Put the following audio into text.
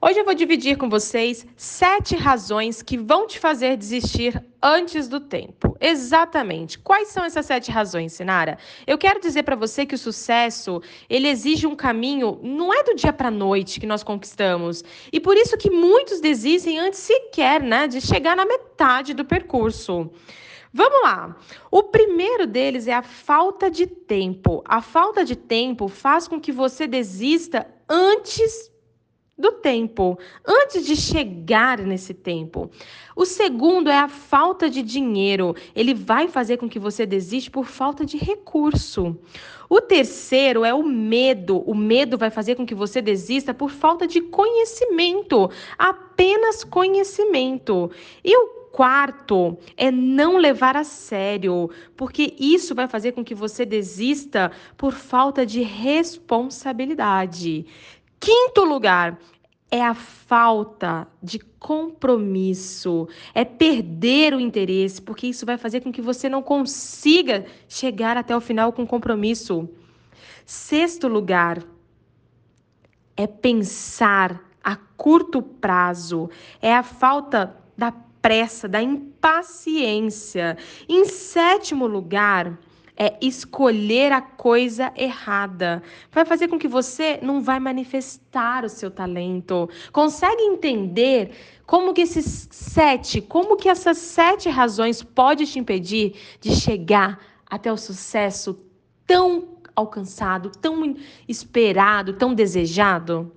Hoje eu vou dividir com vocês sete razões que vão te fazer desistir antes do tempo. Exatamente. Quais são essas sete razões, Sinara? Eu quero dizer para você que o sucesso ele exige um caminho, não é do dia para noite que nós conquistamos, e por isso que muitos desistem antes sequer, né, de chegar na metade do percurso. Vamos lá. O primeiro deles é a falta de tempo. A falta de tempo faz com que você desista antes do tempo, antes de chegar nesse tempo. O segundo é a falta de dinheiro. Ele vai fazer com que você desiste por falta de recurso. O terceiro é o medo. O medo vai fazer com que você desista por falta de conhecimento, apenas conhecimento. E o quarto é não levar a sério, porque isso vai fazer com que você desista por falta de responsabilidade. Quinto lugar é a falta de compromisso, é perder o interesse, porque isso vai fazer com que você não consiga chegar até o final com compromisso. Sexto lugar é pensar a curto prazo, é a falta da pressa, da impaciência. Em sétimo lugar, é escolher a coisa errada. Vai fazer com que você não vai manifestar o seu talento. Consegue entender como que esses sete, como que essas sete razões pode te impedir de chegar até o sucesso tão alcançado, tão esperado, tão desejado?